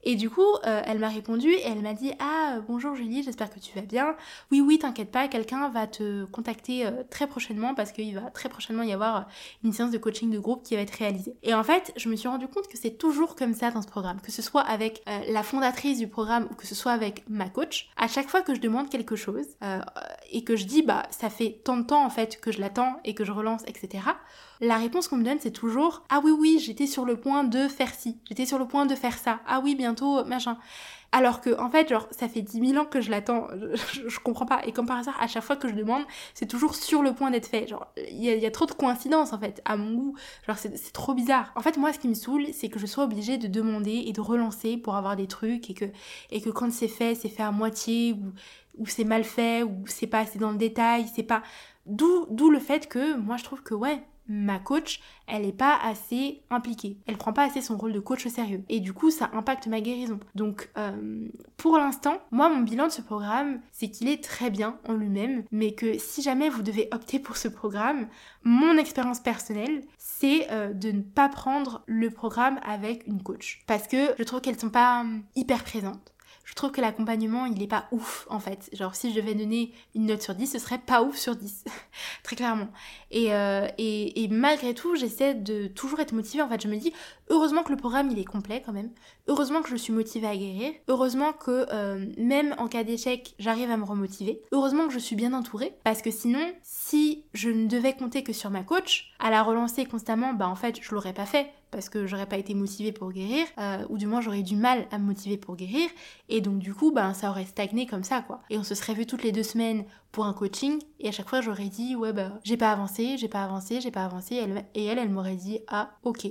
S1: Et du coup, euh, elle m'a répondu et elle m'a dit Ah, euh, bonjour Julie, j'espère que tu vas bien. Oui, oui, t'inquiète pas, quelqu'un va te contacter euh, très prochainement parce qu'il va très prochainement y avoir une séance de coaching de groupe qui va être réalisée. Et en fait, je me suis rendu compte que c'est toujours comme ça dans ce programme, que ce soit avec la fondatrice du programme ou que ce soit avec ma coach. À chaque fois que je demande quelque chose et que je dis Bah, ça fait tant de temps en fait que je l'attends et que je relance, etc la réponse qu'on me donne, c'est toujours Ah oui, oui, j'étais sur le point de faire ci, j'étais sur le point de faire ça, ah oui, bientôt, machin. Alors que, en fait, genre, ça fait 10 000 ans que je l'attends, je, comprends pas. Et comme par hasard, à chaque fois que je demande, c'est toujours sur le point d'être fait. Genre, il y, a trop de coïncidences, en fait, à mon goût. Genre, c'est trop bizarre. En fait, moi, ce qui me saoule, c'est que je sois obligée de demander et de relancer pour avoir des trucs et que, et que quand c'est fait, c'est fait à moitié ou, ou c'est mal fait ou c'est pas assez dans le détail, c'est pas. D'où le fait que moi, je trouve que, ouais, ma coach, elle est pas assez impliquée. Elle prend pas assez son rôle de coach au sérieux. Et du coup, ça impacte ma guérison. Donc, euh, pour l'instant, moi, mon bilan de ce programme, c'est qu'il est très bien en lui-même, mais que si jamais vous devez opter pour ce programme, mon expérience personnelle, c'est euh, de ne pas prendre le programme avec une coach. Parce que je trouve qu'elles sont pas euh, hyper présentes je trouve que l'accompagnement, il est pas ouf, en fait. Genre, si je devais donner une note sur 10, ce serait pas ouf sur 10. Très clairement. Euh, et, malgré tout, j'essaie de toujours être motivée. En fait, je me dis, heureusement que le programme, il est complet quand même. Heureusement que je suis motivée à guérir. Heureusement que euh, même en cas d'échec, j'arrive à me remotiver. Heureusement que je suis bien entourée. Parce que sinon, si je ne devais compter que sur ma coach, à la relancer constamment, bah en fait, je l'aurais pas fait parce que j'aurais pas été motivée pour guérir, euh, ou du moins j'aurais du mal à me motiver pour guérir, et donc du coup, ben ça aurait stagné comme ça, quoi. Et on se serait vu toutes les deux semaines un coaching, et à chaque fois j'aurais dit, ouais, bah j'ai pas avancé, j'ai pas avancé, j'ai pas avancé, et elle, elle m'aurait dit, ah, ok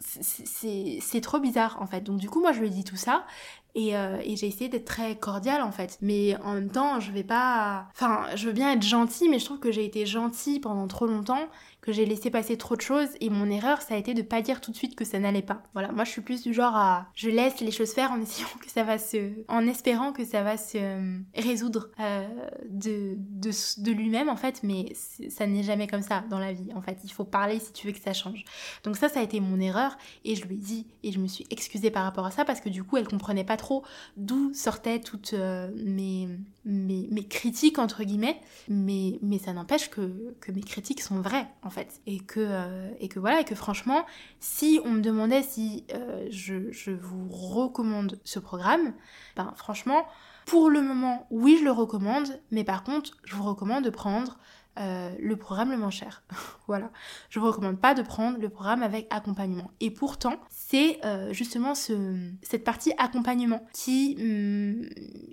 S1: c'est trop bizarre en fait. Donc du coup moi je lui ai dit tout ça et, euh, et j'ai essayé d'être très cordiale en fait. Mais en même temps je vais pas... Enfin je veux bien être gentille mais je trouve que j'ai été gentille pendant trop longtemps que j'ai laissé passer trop de choses et mon erreur ça a été de pas dire tout de suite que ça n'allait pas. Voilà, moi je suis plus du genre à je laisse les choses faire en essayant que ça va se en espérant que ça va se euh, résoudre euh, de de, de lui-même en fait, mais ça n'est jamais comme ça dans la vie en fait. Il faut parler si tu veux que ça change. Donc ça, ça a été mon erreur et je lui ai dit et je me suis excusée par rapport à ça parce que du coup, elle comprenait pas trop d'où sortaient toutes euh, mes, mes, mes, critiques entre guillemets, mais, mais ça n'empêche que, que mes critiques sont vraies fait. Et que, euh, et que voilà, et que franchement, si on me demandait si euh, je, je vous recommande ce programme, ben franchement, pour le moment, oui, je le recommande, mais par contre, je vous recommande de prendre euh, le programme le moins cher. voilà. Je vous recommande pas de prendre le programme avec accompagnement. Et pourtant, c'est euh, justement ce, cette partie accompagnement qui, hum,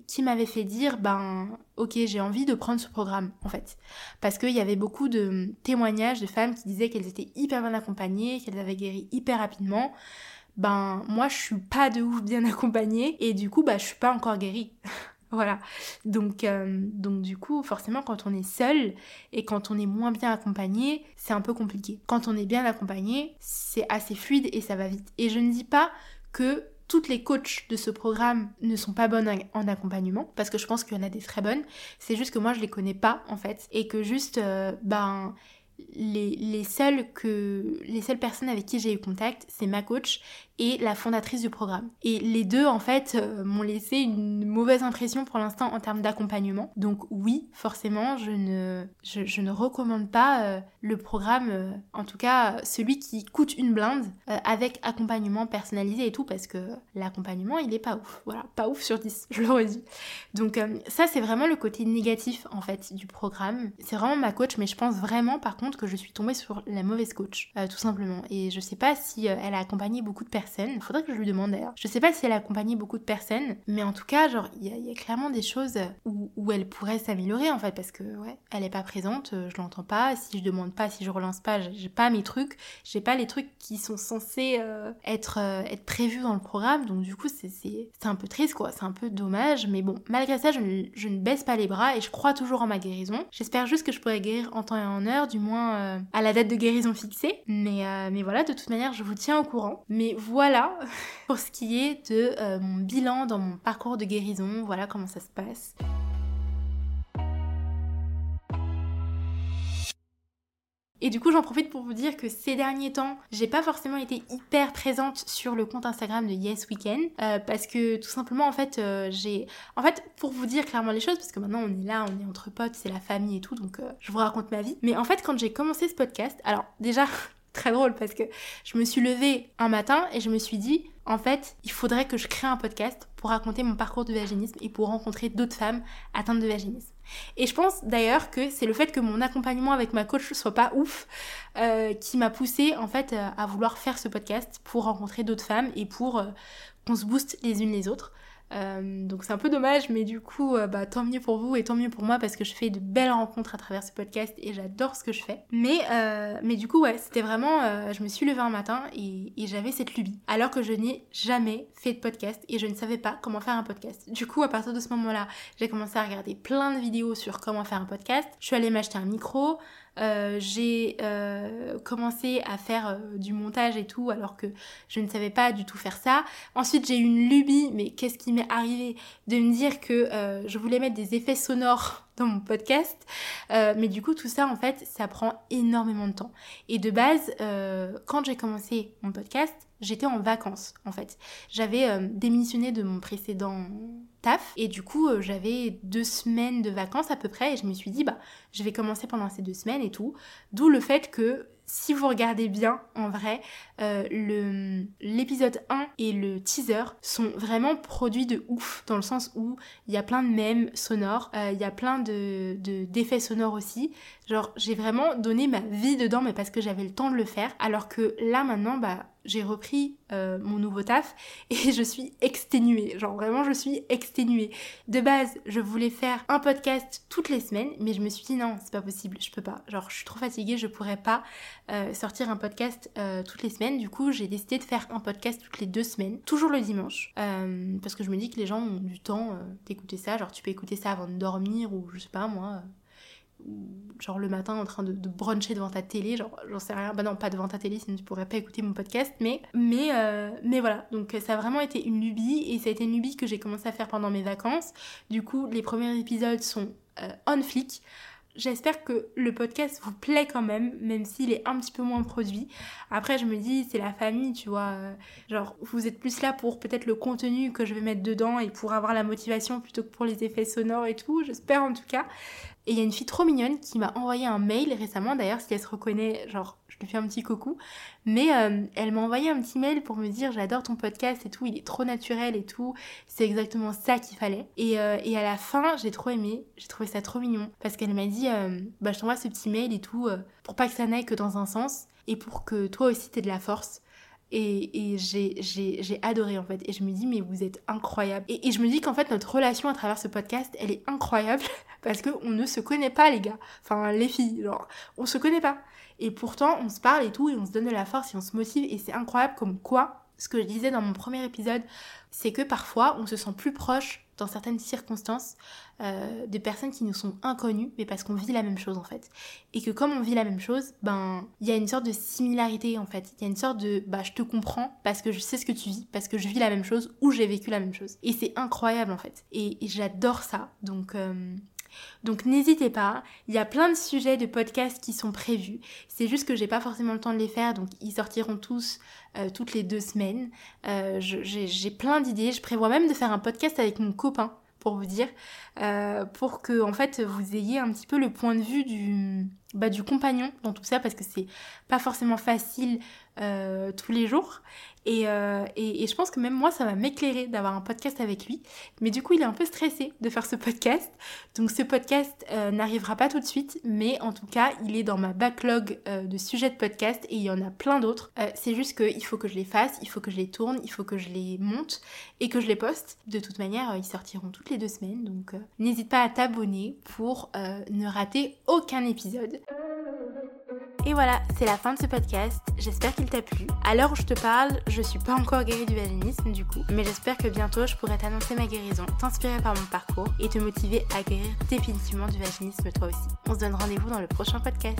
S1: qui m'avait fait dire, ben, ok, j'ai envie de prendre ce programme, en fait. Parce qu'il y avait beaucoup de témoignages de femmes qui disaient qu'elles étaient hyper bien accompagnées, qu'elles avaient guéri hyper rapidement ben moi je suis pas de ouf bien accompagnée et du coup bah je suis pas encore guérie. voilà. Donc euh, donc du coup forcément quand on est seul et quand on est moins bien accompagné, c'est un peu compliqué. Quand on est bien accompagné, c'est assez fluide et ça va vite. Et je ne dis pas que toutes les coachs de ce programme ne sont pas bonnes en accompagnement parce que je pense qu'il y en a des très bonnes. C'est juste que moi je les connais pas en fait et que juste euh, ben les, les, seules que, les seules personnes avec qui j'ai eu contact, c'est ma coach et la fondatrice du programme. Et les deux, en fait, euh, m'ont laissé une mauvaise impression pour l'instant en termes d'accompagnement. Donc oui, forcément, je ne, je, ne recommande pas euh, le programme, euh, en tout cas celui qui coûte une blinde, avec accompagnement personnalisé et tout, parce que l'accompagnement, il est pas ouf. Voilà, pas ouf sur 10, je le redis. Donc ça, c'est vraiment le côté négatif, en fait, du programme. C'est vraiment ma coach, mais je pense vraiment, par contre, que je suis tombée sur la mauvaise coach, tout simplement. Et je sais pas si elle a accompagné beaucoup de personnes Faudrait que je lui demande d'ailleurs. Je sais pas si elle a accompagné beaucoup de personnes, mais en tout cas, genre, il y, a clairement des choses où, où elle pourrait s'améliorer en fait, parce que ouais, elle est pas présente, euh, je l'entends pas. Si je demande pas, si je relance pas, j'ai pas mes trucs, j'ai pas les trucs qui sont censés euh, être, euh, être prévus dans le programme. Donc du coup, c'est un peu triste quoi, c'est un peu dommage, mais bon, malgré ça, je ne, je ne, baisse pas les bras et je crois toujours en ma guérison. J'espère juste que je pourrai guérir en temps et en heure, du moins à la date de guérison fixée. Mais, mais voilà, de toute manière, je vous tiens au courant. Mais vous voilà pour ce qui est de euh, mon bilan dans mon parcours de guérison. Voilà comment ça se passe. Et du coup, j'en profite pour vous dire que ces derniers temps, j'ai pas forcément été hyper présente sur le compte Instagram de Yes Weekend euh, parce que tout simplement, en fait, euh, j'ai, en fait, pour vous dire clairement les choses, parce que maintenant on est là, on est entre potes, c'est la famille et tout, donc je vous raconte ma vie. Mais en fait, quand j'ai commencé ce podcast, alors déjà, très drôle parce que je me suis levée un matin et je me suis dit, en fait, il faudrait que je crée un podcast pour raconter mon parcours de vaginisme et pour rencontrer d'autres femmes atteintes de vaginisme. Et je pense d'ailleurs que c'est le fait que mon accompagnement avec ma coach soit pas ouf euh, qui m'a poussé en fait euh, à vouloir faire ce podcast pour rencontrer d'autres femmes et pour euh, qu'on se booste les unes les autres. Euh, donc c'est un peu dommage, mais du coup, euh, bah, tant mieux pour vous et tant mieux pour moi parce que je fais de belles rencontres à travers ce podcast et j'adore ce que je fais. Mais, euh, mais du coup, ouais, c'était vraiment, je me suis levée un matin et, et j'avais cette lubie. Alors que je n'ai jamais fait de podcast et je ne savais pas comment faire un podcast. Du coup, à partir de ce moment-là, j'ai commencé à regarder plein de vidéos sur comment faire un podcast. Je suis allée m'acheter un micro. Euh, j'ai euh, commencé à faire euh, du montage et tout alors que je ne savais pas du tout faire ça. Ensuite j'ai eu une lubie, mais qu'est-ce qui m'est arrivé de me dire que je voulais mettre des effets sonores dans mon podcast. mais du coup, tout ça, en fait, ça prend énormément de temps. Et de base, quand j'ai commencé mon podcast, j'étais en vacances, en fait. J'avais démissionné de mon précédent taf et du coup, j'avais deux semaines de vacances à peu près et je me suis dit, bah, je vais commencer pendant ces deux semaines et tout. D'où le fait que si vous regardez bien, en vrai, euh, l'épisode 1 et le teaser sont vraiment produits de ouf, dans le sens où il y a plein de mèmes sonores, euh, il y a plein de d'effets sonores aussi. Genre, j'ai vraiment donné ma vie dedans, mais parce que j'avais le temps de le faire. Alors que là, maintenant, bah, j'ai repris euh, mon nouveau taf et je suis exténuée. Genre vraiment, je suis exténuée. De base, je voulais faire un podcast toutes les semaines, mais je me suis dit non, c'est pas possible, je peux pas. Genre, je suis trop fatiguée, je pourrais pas euh, sortir un podcast euh, toutes les semaines. Du coup, j'ai décidé de faire un podcast toutes les deux semaines, toujours le dimanche, parce que je me dis que les gens ont du temps d'écouter ça. Genre, tu peux écouter ça avant de dormir ou je sais pas moi genre le matin en train de, de bruncher devant ta télé, genre j'en sais rien, bah non pas devant ta télé sinon tu pourrais pas écouter mon podcast, mais mais euh, mais voilà, donc ça a vraiment été une lubie et ça a été une lubie que j'ai commencé à faire pendant mes vacances. Du coup les premiers épisodes sont on flic. J'espère que le podcast vous plaît quand même, même s'il est un petit peu moins produit. Après, je me dis, c'est la famille, tu vois. Genre, vous êtes plus là pour peut-être le contenu que je vais mettre dedans et pour avoir la motivation plutôt que pour les effets sonores et tout. J'espère en tout cas. Et il y a une fille trop mignonne qui m'a envoyé un mail récemment, d'ailleurs, si elle se reconnaît, genre, je lui fais un petit coucou. Mais euh, elle m'a envoyé un petit mail pour me dire j'adore ton podcast et tout, il est trop naturel et tout. C'est exactement ça qu'il fallait. Et, euh, et, à la fin, j'ai trop aimé, j'ai trouvé ça trop mignon. Parce qu'elle m'a dit euh, bah je t'envoie ce petit mail et tout, pour pas que ça n'aille que dans un sens et pour que toi aussi t'aies de la force. Et, j'ai adoré en fait. Et je me dis, mais vous êtes incroyable. Et, et je me dis qu'en fait, notre relation à travers ce podcast, elle est incroyable parce qu'on ne se connaît pas, les gars. Enfin, les filles, genre, on se connaît pas. Et pourtant, on se parle et tout, et on se donne de la force et on se motive. Et c'est incroyable comme quoi, ce que je disais dans mon premier épisode, c'est que parfois, on se sent plus proche dans certaines circonstances euh, de personnes qui nous sont inconnues, mais parce qu'on vit la même chose en fait. Et que comme on vit la même chose, ben il y a une sorte de similarité en fait. Il y a une sorte de bah je te comprends parce que je sais ce que tu vis, parce que je vis la même chose ou j'ai vécu la même chose. Et c'est incroyable en fait. Et, j'adore ça. Donc euh, donc n'hésitez pas, il y a plein de sujets de podcasts qui sont prévus. C'est juste que j'ai pas forcément le temps de les faire, donc ils sortiront tous euh, toutes les deux semaines. Euh, j'ai plein d'idées. Je prévois même de faire un podcast avec mon copain pour vous dire, euh, pour que en fait vous ayez un petit peu le point de vue du, bah, du compagnon dans tout ça, parce que c'est pas forcément facile tous les jours. Euh, et, et, je pense que même moi, ça va m'éclairer d'avoir un podcast avec lui. Mais du coup, il est un peu stressé de faire ce podcast. Donc ce podcast euh, n'arrivera pas tout de suite, mais en tout cas, il est dans ma backlog euh, de sujets de podcast et il y en a plein d'autres. c'est juste qu'il faut que je les fasse, il faut que je les tourne, il faut que je les monte et que je les poste. De toute manière, ils sortiront toutes les deux semaines. Donc n'hésite pas à t'abonner pour ne rater aucun épisode. Et voilà, c'est la fin de ce podcast. J'espère qu'il t'a plu. À l'heure où je te parle, je suis pas encore guérie du vaginisme du coup, mais j'espère que bientôt je pourrai t'annoncer ma guérison, t'inspirer par mon parcours et te motiver à guérir définitivement du vaginisme toi aussi. On se donne rendez-vous dans le prochain podcast.